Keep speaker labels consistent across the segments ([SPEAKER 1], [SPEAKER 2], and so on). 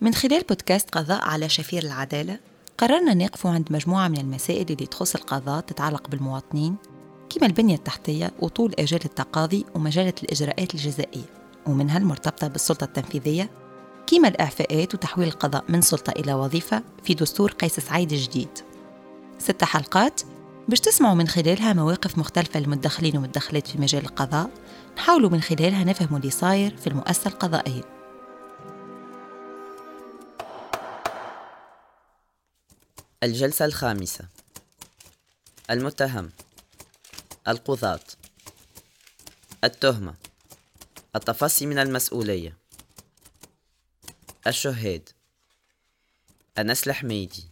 [SPEAKER 1] من خلال بودكاست قضاء على شفير العدالة قررنا نقف عند مجموعة من المسائل اللي تخص القضاء تتعلق بالمواطنين كما البنية التحتية وطول آجال التقاضي ومجالة الإجراءات الجزائية ومنها المرتبطة بالسلطة التنفيذية كما الإعفاءات وتحويل القضاء من سلطة إلى وظيفة في دستور قيس سعيد الجديد. ست حلقات باش تسمعوا من خلالها مواقف مختلفة للمدخلين والمدخلات في مجال القضاء نحاولوا من خلالها نفهموا اللي صاير في المؤسسة القضائية.
[SPEAKER 2] الجلسة الخامسة. المتهم. القضاة. التهمة. التفصي من المسؤولية. الشهاد أنس الحميدي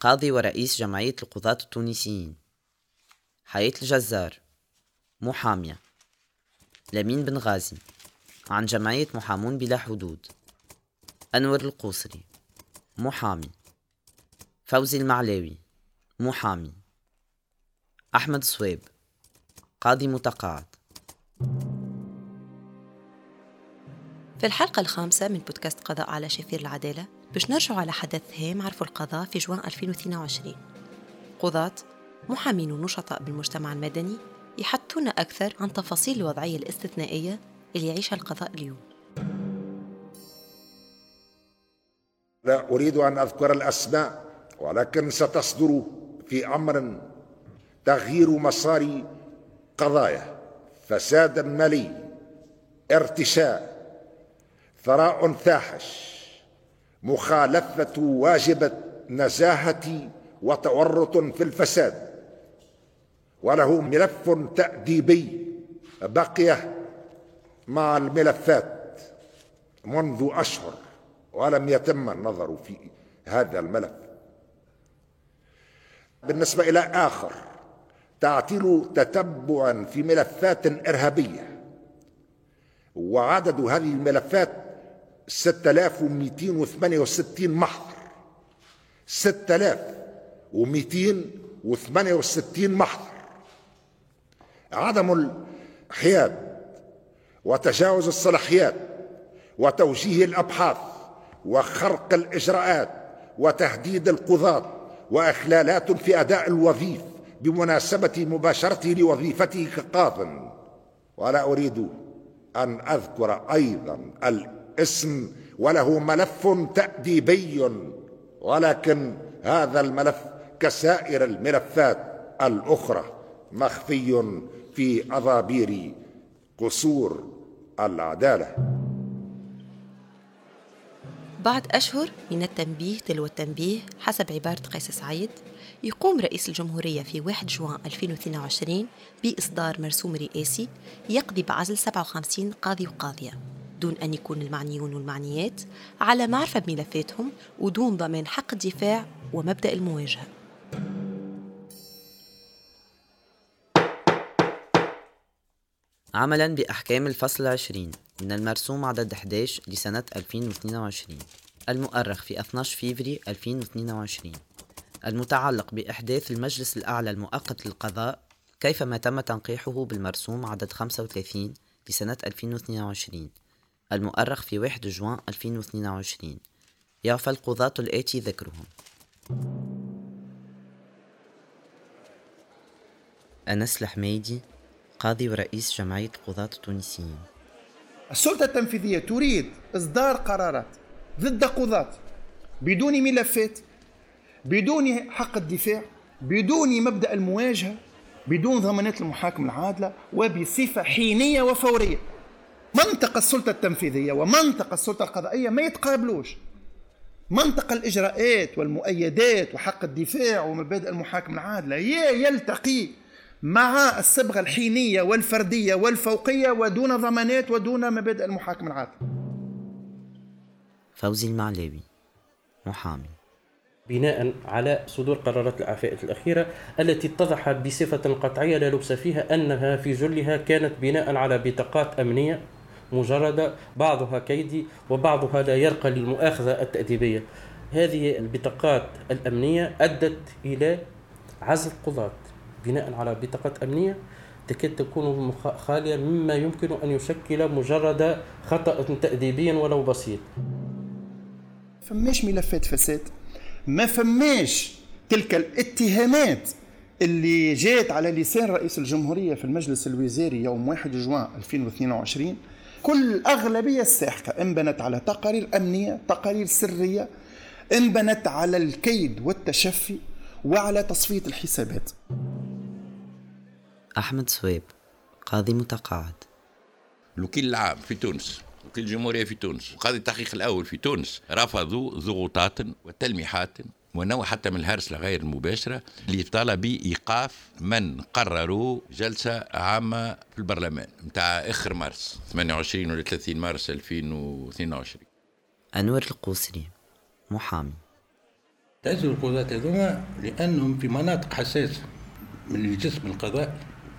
[SPEAKER 2] قاضي ورئيس جمعية القضاة التونسيين. حياة الجزار. محامية. لمين بن غازي عن جمعية محامون بلا حدود. أنور القوصري. محامي. فوزي المعلاوي محامي أحمد صويب قاضي متقاعد.
[SPEAKER 1] في الحلقة الخامسة من بودكاست قضاء على شفير العدالة باش نرجع على حدث هام عرفوا القضاء في جوان 2022 قضاة محامين ونشطاء بالمجتمع المدني يحدثونا أكثر عن تفاصيل الوضعية الاستثنائية اللي يعيشها القضاء اليوم.
[SPEAKER 3] لا أريد أن أذكر الأسماء. ولكن ستصدر في أمر تغيير مسار قضايا فساد مالي ارتشاء ثراء فاحش مخالفة واجب نزاهة وتورط في الفساد. وله ملف تأديبي بقي مع الملفات منذ أشهر ولم يتم النظر في هذا الملف. بالنسبة إلى آخر تعتيل تتبعا في ملفات إرهابية. وعدد هذه الملفات 6268 محضر. 6268 محضر. عدم الحياد وتجاوز الصلاحيات وتوجيه الأبحاث وخرق الإجراءات وتهديد القضاة وأخلالات في أداء الوظيف بمناسبة مباشرته لوظيفته كقاض ولا أريد أن أذكر أيضا الاسم وله ملف تأديبي ولكن هذا الملف كسائر الملفات الأخرى مخفي في أضابير قصور العدالة.
[SPEAKER 1] بعد أشهر من التنبيه تلو التنبيه حسب عبارة قيس سعيد يقوم رئيس الجمهورية في 1 جوان 2022 بإصدار مرسوم رئاسي يقضي بعزل 57 قاضي وقاضية. دون أن يكون المعنيون والمعنيات على معرفة بملفاتهم ودون ضمان حق الدفاع ومبدأ المواجهة.
[SPEAKER 2] عملا بأحكام الفصل العشرين من المرسوم عدد 11 لسنة 2022 المؤرخ في 12 فيفري 2022 المتعلق بإحداث المجلس الأعلى المؤقت للقضاء كيفما تم تنقيحه بالمرسوم عدد 35 لسنة 2022 المؤرخ في 1 جوان 2022 يعفى القضاة الآتي ذكرهم. أنس الحميدي قاضي ورئيس جمعية القضاة التونسيين
[SPEAKER 4] السلطة التنفيذية تريد إصدار قرارات ضد قضاة بدون ملفات بدون حق الدفاع بدون مبدأ المواجهة بدون ضمانات المحاكمة العادلة وبصفة حينية وفورية. منطق السلطة التنفيذية ومنطق السلطة القضائية ما يتقابلوش. منطق الإجراءات والمؤيدات وحق الدفاع ومبادئ المحاكمة العادلة يلتقي مع الصبغة الحينية والفردية والفوقية ودون ضمانات ودون مبادئ المحاكمة العادلة
[SPEAKER 2] فوزي المعلاوي محامي.
[SPEAKER 5] بناء على صدور قرارات الإعفاء الأخيرة التي اتضح بصفة قطعية لا لبس فيها أنها في جلها كانت بناء على بطاقات أمنية مجردة بعضها كيدي وبعضها لا يرقى للمؤاخذة التأديبية. هذه البطاقات الأمنية أدت إلى عزل قضاة. بناء على بطاقات أمنية تكاد تكون خالية مما يمكن أن يشكل مجرد خطأ تأديبيا ولو بسيط.
[SPEAKER 4] فماش ملفات فساد؟ ما فماش تلك الاتهامات اللي جات على لسان رئيس الجمهورية في المجلس الوزاري يوم 1 جوان 2022 كل الأغلبية الساحقة انبنت على تقارير أمنية تقارير سرية انبنت على الكيد والتشفي وعلى تصفية الحسابات.
[SPEAKER 2] أحمد سويب قاضي متقاعد.
[SPEAKER 6] الوكيل العام في تونس وكيل الجمهورية في تونس وقاضي التحقيق الأول في تونس رفضوا ضغوطات وتلميحات ونوع حتى من الهرسلة غير المباشرة لطلب إيقاف من قرروا جلسة عامة في البرلمان نتاع آخر مارس 28 ولا 30 مارس 2022
[SPEAKER 2] أنور القوسري محامي.
[SPEAKER 7] تعزوا القضاة هذوما لأنهم في مناطق حساسة من الجسم القضائي.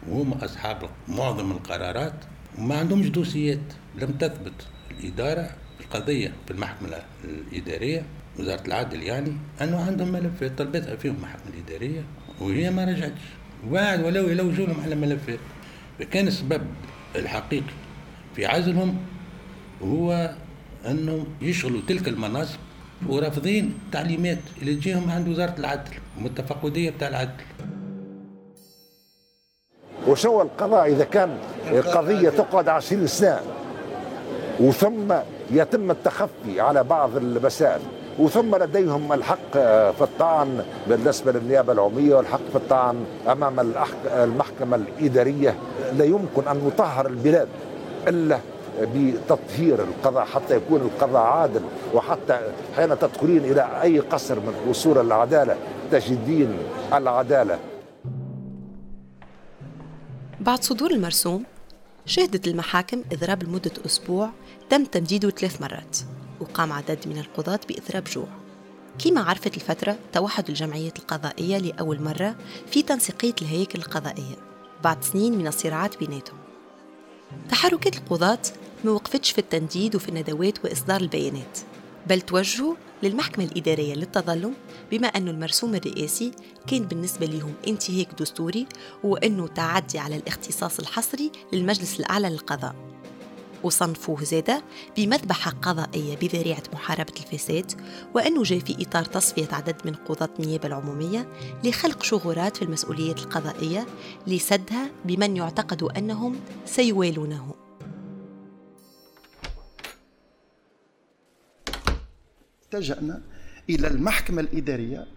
[SPEAKER 7] وهم أصحاب معظم القرارات وما عندهمش دوسيات لم تثبت الإدارة القضية في المحكمة الإدارية وزارة العدل يعني أنه عندهم ملفات طلبتها فيهم المحكمة الإدارية وهي ما رجعتش. وبعد ولو يلوجوا لهم على ملفات فكان السبب الحقيقي في عزلهم هو أنهم يشغلوا تلك المناصب ورافضين تعليمات اللي تجيهم عند وزارة العدل والتفقدية بتاع العدل.
[SPEAKER 3] وشو القضاء إذا كان قضية تقعد عشرين سنة. وثم يتم التخفي على بعض المسائل. وثم لديهم الحق في الطعن بالنسبة للنيابة العمومية والحق في الطعن أمام المحكمة الإدارية. لا يمكن أن نطهر البلاد إلا بتطهير القضاء حتى يكون القضاء عادل. وحتى حين تدخلين إلى أي قصر من قصور العدالة تجدين العدالة.
[SPEAKER 1] بعد صدور المرسوم شهدت المحاكم إضراب لمدة أسبوع تم تمديده ثلاث مرات وقام عدد من القضاة بإضراب جوع. كما عرفت الفترة توحد الجمعية القضائية لأول مرة في تنسيقية الهيكل القضائية بعد سنين من الصراعات بيناتهم. تحركات القضاة ما وقفتش في التنديد وفي الندوات وإصدار البيانات. بل توجهوا للمحكمة الإدارية للتظلم بما أن المرسوم الرئاسي كان بالنسبة لهم انتهاك دستوري وأنه تعدي على الاختصاص الحصري للمجلس الأعلى للقضاء. وصنفوه زادة بمذبحة قضائية بذريعة محاربة الفساد وأنه جاء في إطار تصفية عدد من قضاة النيابة العمومية لخلق شغورات في المسؤوليات القضائية لسدها بمن يعتقد أنهم سيوالونه.
[SPEAKER 4] التجأنا إلى المحكمة الإدارية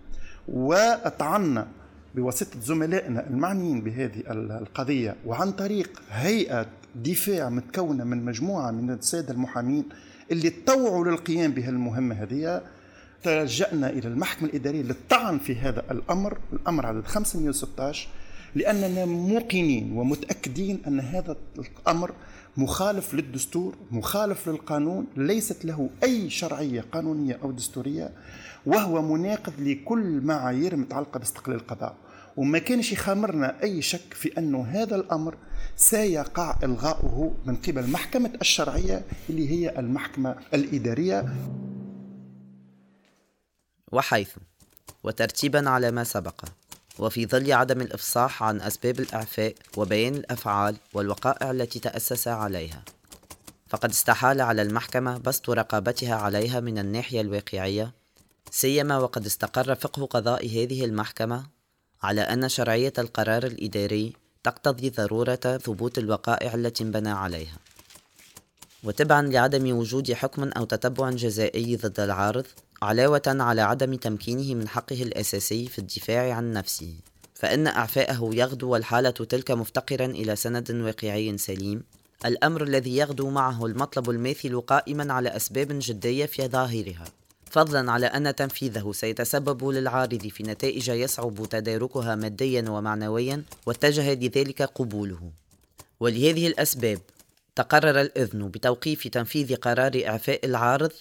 [SPEAKER 4] وأطعنا بواسطة زملائنا المعنيين بهذه القضية وعن طريق هيئة دفاع متكونة من مجموعة من السادة المحامين اللي تطوعوا للقيام بهالمهمة هذه. تلجأنا إلى المحكمة الإدارية للطعن في هذا الأمر. الأمر عدد 516 لأننا موقنين ومتأكدين أن هذا الأمر مخالف للدستور مخالف للقانون ليست له أي شرعية قانونية أو دستورية وهو مناقض لكل معايير متعلقة باستقلال القضاء. وما كانش يخامرنا أي شك في أنه هذا الأمر سيقع إلغاؤه من قبل محكمة الشرعية اللي هي المحكمة الإدارية.
[SPEAKER 2] وحيث وترتيبا على ما سبق. وفي ظل عدم الإفصاح عن أسباب الإعفاء وبيان الأفعال والوقائع التي تأسس عليها فقد استحال على المحكمة بسط رقابتها عليها من الناحية الواقعية سيما وقد استقر فقه قضاء هذه المحكمة على أن شرعية القرار الإداري تقتضي ضرورة ثبوت الوقائع التي انبنى عليها. وتبعا لعدم وجود حكم أو تتبع جزائي ضد العارض علاوة على عدم تمكينه من حقه الأساسي في الدفاع عن نفسه. فإن إعفاءه يغدو والحالة تلك مفتقرا إلى سند واقعي سليم. الأمر الذي يغدو معه المطلب الماثل قائما على أسباب جدية في ظاهرها. فضلا على أن تنفيذه سيتسبب للعارض في نتائج يصعب تداركها ماديا ومعنويا واتجه لذلك قبوله. ولهذه الأسباب تقرر الإذن بتوقيف تنفيذ قرار إعفاء العارض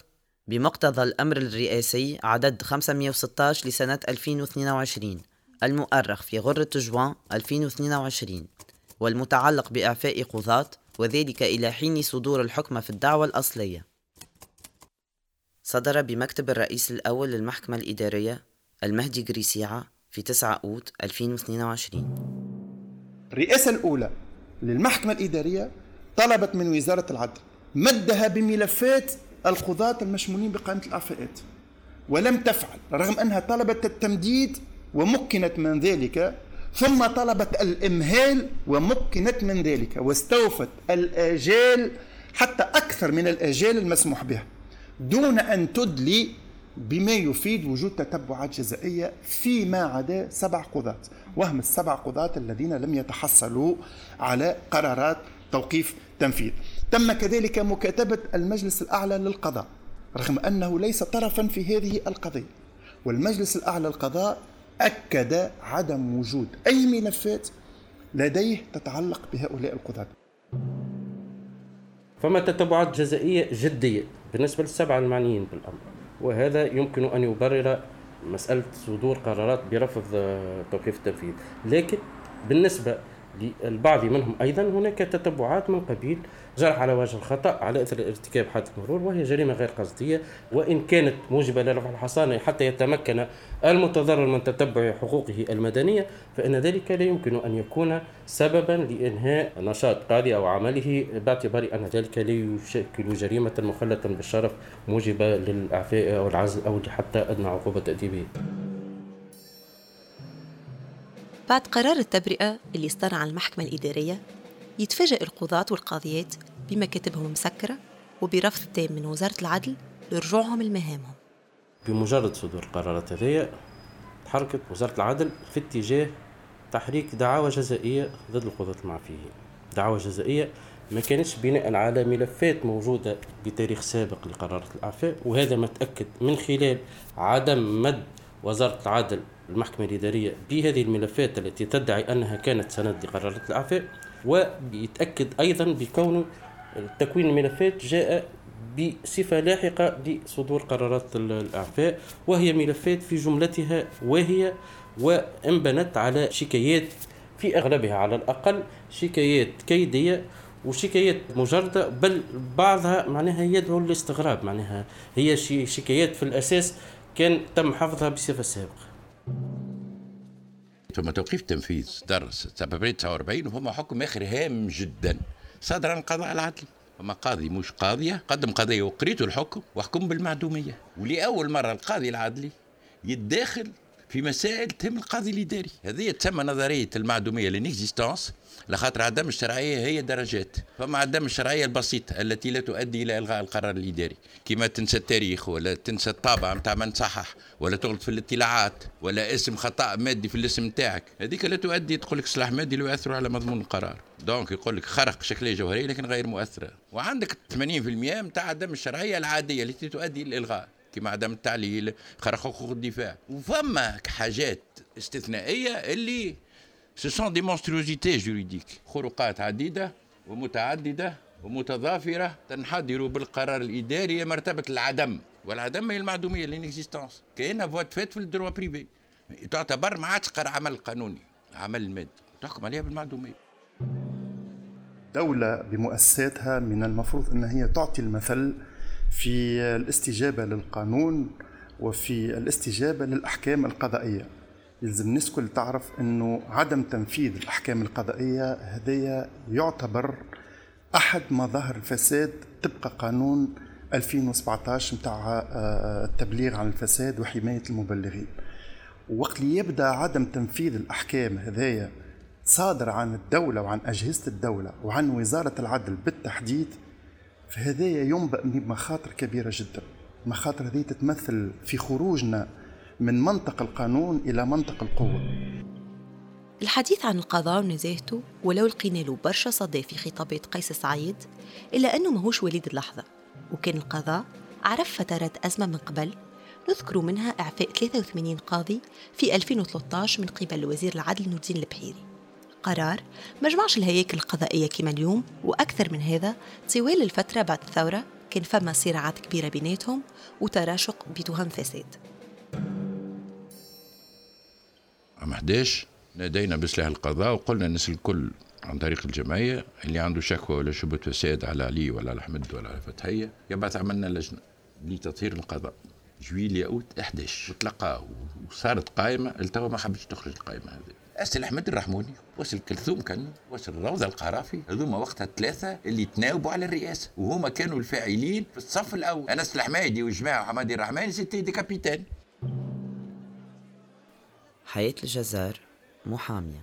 [SPEAKER 2] بمقتضى الأمر الرئاسي عدد 516 لسنة 2022 المؤرخ في غرة جوان 2022 والمتعلق بإعفاء قضاة وذلك إلى حين صدور الحكم في الدعوة الأصلية. صدر بمكتب الرئيس الأول للمحكمة الإدارية المهدي جريسيعة في 9 أوت 2022
[SPEAKER 4] الرئاسة الأولى للمحكمة الإدارية طلبت من وزارة العدل مدها بملفات القضاة المشمولين بقائمة الإعفاءات ولم تفعل رغم أنها طلبت التمديد ومكنت من ذلك ثم طلبت الإمهال ومكنت من ذلك واستوفت الآجال حتى أكثر من الآجال المسموح بها دون أن تدلي بما يفيد وجود تتبعات جزائية فيما عدا سبع قضاة وهم السبع قضاة الذين لم يتحصلوا على قرارات توقيف تنفيذ تم كذلك مكاتبة المجلس الأعلى للقضاء رغم أنه ليس طرفا في هذه القضية. والمجلس الأعلى للقضاء أكد عدم وجود أي ملفات لديه تتعلق بهؤلاء القضاة.
[SPEAKER 5] فما تتبعات جزائية جدية بالنسبة للسبعة المعنيين بالأمر وهذا يمكن أن يبرر مسألة صدور قرارات برفض توقيف التنفيذ. لكن بالنسبة للبعض منهم أيضا. هناك تتبعات من قبيل جرح على وجه الخطأ على إثر ارتكاب حادث مرور وهي جريمة غير قصدية. وإن كانت موجبة لرفع الحصانة حتى يتمكن المتضرر من تتبع حقوقه المدنية فإن ذلك لا يمكن أن يكون سببا لإنهاء نشاط قاضي أو عمله باعتبار أن ذلك لا يشكل جريمة مخلة بالشرف موجبة للإعفاء أو العزل أو حتى أدنى عقوبة تأديبية
[SPEAKER 1] بعد قرار التبرئة اللي صدر عن المحكمة الإدارية يتفاجأ القضاة والقاضيات بمكاتبهم مسكرة وبرفض تام من وزارة العدل لرجوعهم لمهامهم.
[SPEAKER 5] بمجرد صدور القرارات هذه تحركت وزارة العدل في اتجاه تحريك دعاوى جزائية ضد القضاة المعفيين. دعاوى جزائية ما كانتش بناء على ملفات موجودة بتاريخ سابق لقرارات الإعفاء وهذا ما تأكد من خلال عدم مد وزارة العدل المحكمة الإدارية بهذه الملفات التي تدعي أنها كانت سند لقرارات الإعفاء ويتأكد أيضا بكون تكوين الملفات جاء بصفة لاحقة لصدور قرارات الإعفاء وهي ملفات في جملتها واهية وأنبنت على شكايات في أغلبها على الأقل شكايات كيدية وشكايات مجردة بل بعضها معناها يدعو للاستغراب معناها هي شكايات في الأساس كان تم حفظها بصفة سابقة.
[SPEAKER 6] ثم توقيف تنفيذ درس 749 وهما حكم آخر هام جدا. صدر عن قضاء العدل. فما قاضي مش قاضية قدم قضية وقريته الحكم وحكم بالمعدومية. ولأول مرة القاضي العدلي يتداخل في مسائل تهم القاضي الاداري هذه تسمى نظرية المعدومية l'inexistence لخاطر عدم الشرعية هي درجات. فما عدم الشرعية البسيطة التي لا تؤدي إلى إلغاء القرار الاداري كما تنسى التاريخ ولا تنسى الطابع نتاع من صحح ولا تغلط في الاطلاعات ولا اسم خطأ مادي في الاسم نتاعك هذيك لا تؤدي تقول لك سلاح مادي لا يؤثر على مضمون القرار. donc يقول لك خرق شكليه جوهريه لكن غير مؤثره وعندك 80% نتاع عدم الشرعية العادية التي تؤدي إلى الالغاء كما عدم التعليل خرق حقوق الدفاع. وفما حاجات استثنائية اللي ce sont des monstruosités juridiques خروقات عديدة ومتعددة ومتضافرة تنحدر بالقرار الإداري مرتبة العدم. والعدم هي المعدومية l'inexistence كاينة voie de fait في ال droit privé تعتبر ما عادش عمل قانوني عمل المادي تحكم عليها بالمعدومية.
[SPEAKER 4] دولة بمؤسساتها من المفروض أن هي تعطي المثل في الاستجابة للقانون وفي الاستجابة للأحكام القضائية. يلزم الناس كل تعرف أنه عدم تنفيذ الأحكام القضائية هذايا يعتبر أحد مظاهر الفساد. طبق قانون 2017 متاع آه، التبليغ عن الفساد وحماية المبلغين. وقت اللي يبدأ عدم تنفيذ الأحكام هذايا صادر عن الدولة وعن أجهزة الدولة وعن وزارة العدل بالتحديد فهذايا ينبأ بمخاطر كبيرة جدا. مخاطر هذه تتمثل في خروجنا من منطق القانون إلى منطق القوة.
[SPEAKER 1] الحديث عن القضاء ونزاهته ولو لقينا له برشا صدى في خطابات قيس سعيد إلا أنه ماهوش وليد اللحظة. وكان القضاء عرف فترات أزمة من قبل نذكر منها إعفاء 83 قاضي في 2013 من قبل وزير العدل نور الدين البحيري. قرار ما جمعش الهياكل القضائية كما اليوم وأكثر من هذا طوال الفترة بعد الثورة كان فما صراعات كبيرة بيناتهم وتراشق بتهم فساد.
[SPEAKER 6] عام 11 نادينا بسلاح القضاء وقلنا الناس الكل عن طريق الجمعية اللي عنده شكوى ولا شبهة فساد على علي ولا على أحمد ولا على فتحية يبعث عملنا لجنة لتطهير القضاء. جويل ياوت 11 وتلقاه وصارت قائمة التوا ما حبش تخرج القائمة هذه. اسل أحمد الرحموني واسل كلثوم كان واسل روضة القرافي هذوما وقتها الثلاثه اللي تناوبوا على الرئاسه وهما كانوا الفاعلين في الصف الأول. انس الحمايدي وجماعة حمادي الرحماني سيتي دي كابيتان.
[SPEAKER 2] حياة الجزار محامية.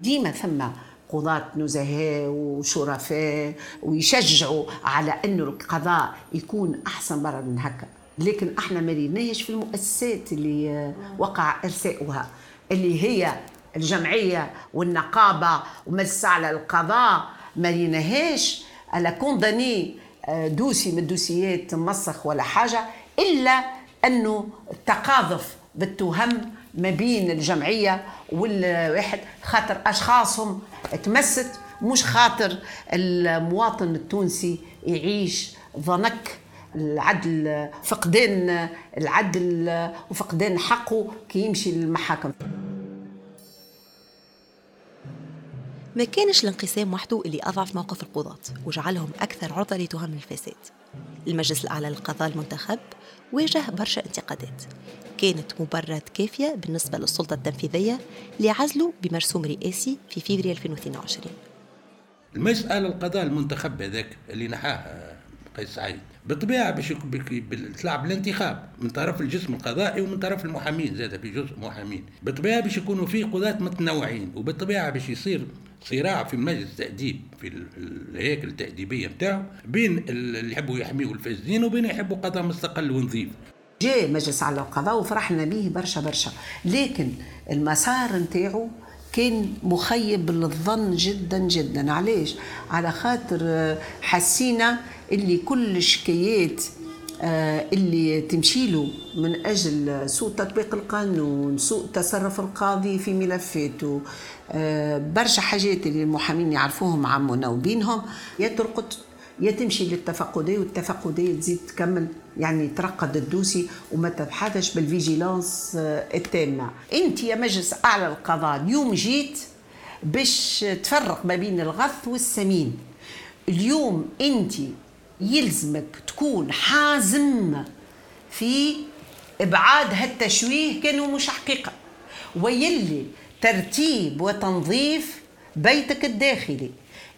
[SPEAKER 8] ديما ثم قضاة نزهاء وشرفاء ويشجعوا على انه القضاء يكون أحسن برا من هكا. لكن أحنا ما في المؤسسات اللي وقع إرساؤها اللي هي الجمعية والنقابة ومجلس على القضاء ما ريناهاش على كونداني آه، دوسي من الدوسيات مسخ ولا حاجة إلا أنه التقاذف بالتهم ما بين الجمعية والواحد خاطر أشخاصهم تمست مش خاطر المواطن التونسي يعيش ضنك العدل فقدان العدل وفقدان حقه كي يمشي للمحاكم.
[SPEAKER 1] ما كانش الانقسام وحده اللي أضعف موقف القضاة وجعلهم أكثر عرضة لتهم الفساد. المجلس الأعلى للقضاء المنتخب واجه برشا انتقادات. كانت مبررات كافية بالنسبة للسلطة التنفيذية لعزله بمرسوم رئاسي في فبراير 2022
[SPEAKER 7] المجلس الأعلى للقضاء المنتخب هذاك اللي نحاه قيس سعيد بالطبيعة باش تلعب الانتخاب من طرف الجسم القضائي ومن طرف المحامين زاد في جزء محامين. بالطبيعة باش يكونوا فيه قضاة متنوعين وبالطبيعة باش يصير صراع في مجلس التأديب في الهيكل التأديبية نتاعو بين اللي يحبوا يحميوا الفاسدين وبين يحبوا قضاء مستقل ونظيف.
[SPEAKER 8] جاء مجلس على القضاء وفرحنا به برشا برشا. لكن المسار نتاعو كان مخيب للظن جدا جدا. علاش؟ على خاطر حسينا اللي كل شكايات آه، اللي تمشي له من أجل سوء تطبيق القانون سوء تصرف القاضي في ملفاته. آه، برشا حاجات اللي المحامين يعرفوهم عمنا وبينهم. يا ترقد يا تمشي للتفقدية والتفقدية تزيد تكمل يعني ترقد الدوسي وما تبحثش بالفيجيلانس آه، التامة. أنت يا مجلس أعلى القضاء اليوم جيت باش تفرق ما بين الغث والسمين. اليوم أنت يلزمك تكون حازم في إبعاد هالتشويه كانوا مش حقيقة. ويلي ترتيب وتنظيف بيتك الداخلي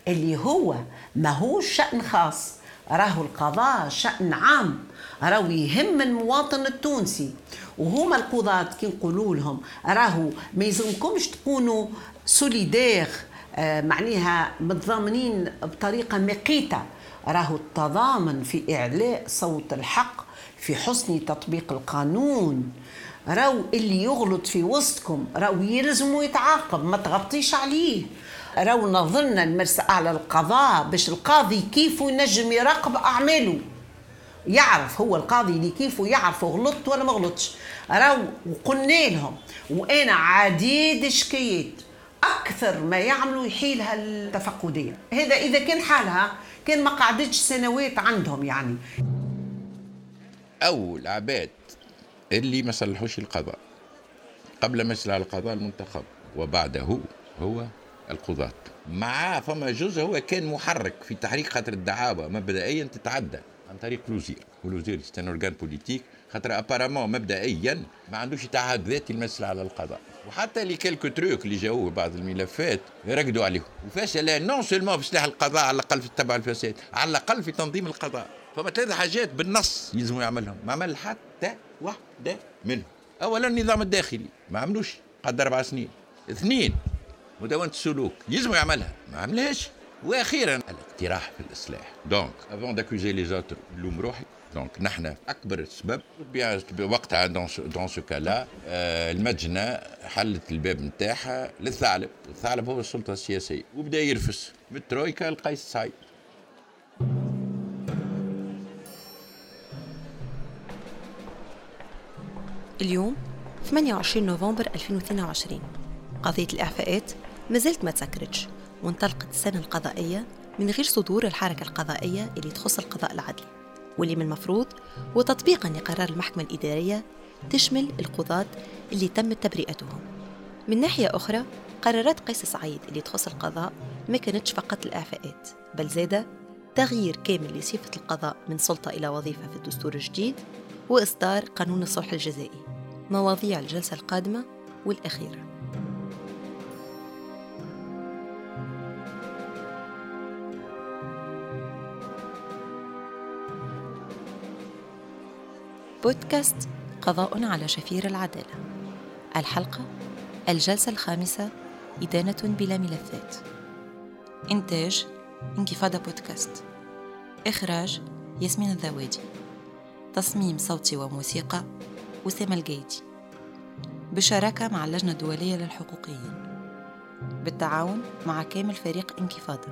[SPEAKER 8] اللي هو ما هو شأن خاص راهو القضاء شأن عام راهو يهم المواطن التونسي. وهما القضاة كي نقولوا لهم راهو ما يلزمكمش تكونوا سوليدير آه معناها متضامنين بطريقة مقيتة. راهو التضامن في إعلاء صوت الحق في حسن تطبيق القانون. راهو اللي يغلط في وسطكم راهو يلزموا يتعاقب ما تغطيش عليه. راهو نظن المرسى أعلى القضاء باش القاضي كيف ينجم يراقب أعماله. يعرف هو القاضي اللي كيفه يعرف غلطت ولا ما غلطش. راهو وقلنا لهم وأنا عديد شكايات أكثر ما يعملوا يحيلها التفقديه هذا إذا كان حالها كان ما قعدتش سنوات عندهم يعني.
[SPEAKER 6] أول عباد اللي ما صلحوش القضاء قبل ما يصل على القضاء المنتخب وبعده هو القضاة. معاه فما جزء هو كان محرك في تحريك خاطر الدعاوى مبدئيا تتعدى. عن طريق الوزير والوزير c'est un politique خاطر apparemment مبدئيا ما عندوش تعهد ذاتي المسألة على القضاء. وحتى les quelques trucs اللي جاوه بعض الملفات رقدوا عليهم. وفشل نون سولمون في سلاح القضاء على الأقل في تتبع الفساد على الأقل في تنظيم القضاء. فما ثلاث حاجات بالنص يلزموا يعملهم. ما عمل حتى واحدة منهم. اولا النظام الداخلي. ما عملوش. قد أربع سنين. اثنين مدونة السلوك. يلزموا يعملها. ما عملهاش. وأخيرا الاقتراح في الإصلاح. دونك افون داكوزي لي زوتر نلوم روحي. دونك نحن أكبر سبب وقتها دون سو كالا المجنه حلت الباب نتاعها للثعلب. الثعلب هو السلطة السياسية. وبدا يرفس. من الترويكا لقيس سعيد
[SPEAKER 1] اليوم 28 نوفمبر 2022 قضية الإعفاءات مازالت ما تسكرتش. وانطلقت السنة القضائية من غير صدور الحركة القضائية اللي تخص القضاء العدلي واللي من المفروض وتطبيقا لقرار المحكمة الإدارية تشمل القضاة اللي تم تبرئتهم. من ناحية أخرى قرارات قيس سعيد اللي تخص القضاء ما كانتش فقط الإعفاءات بل زادة تغيير كامل لصفة القضاء من سلطة إلى وظيفة في الدستور الجديد وإصدار قانون الصلح الجزائي مواضيع الجلسة القادمة والأخيرة. بودكاست قضاء على شفير العدالة. الحلقة الجلسة الخامسة إدانة بلا ملفات. إنتاج انكفاضة بودكاست. إخراج ياسمين الذوادي. تصميم صوتي وموسيقى أسامة الجيدي. بالشراكة مع اللجنة الدولية للحقوقيين. بالتعاون مع كامل فريق انكفاضة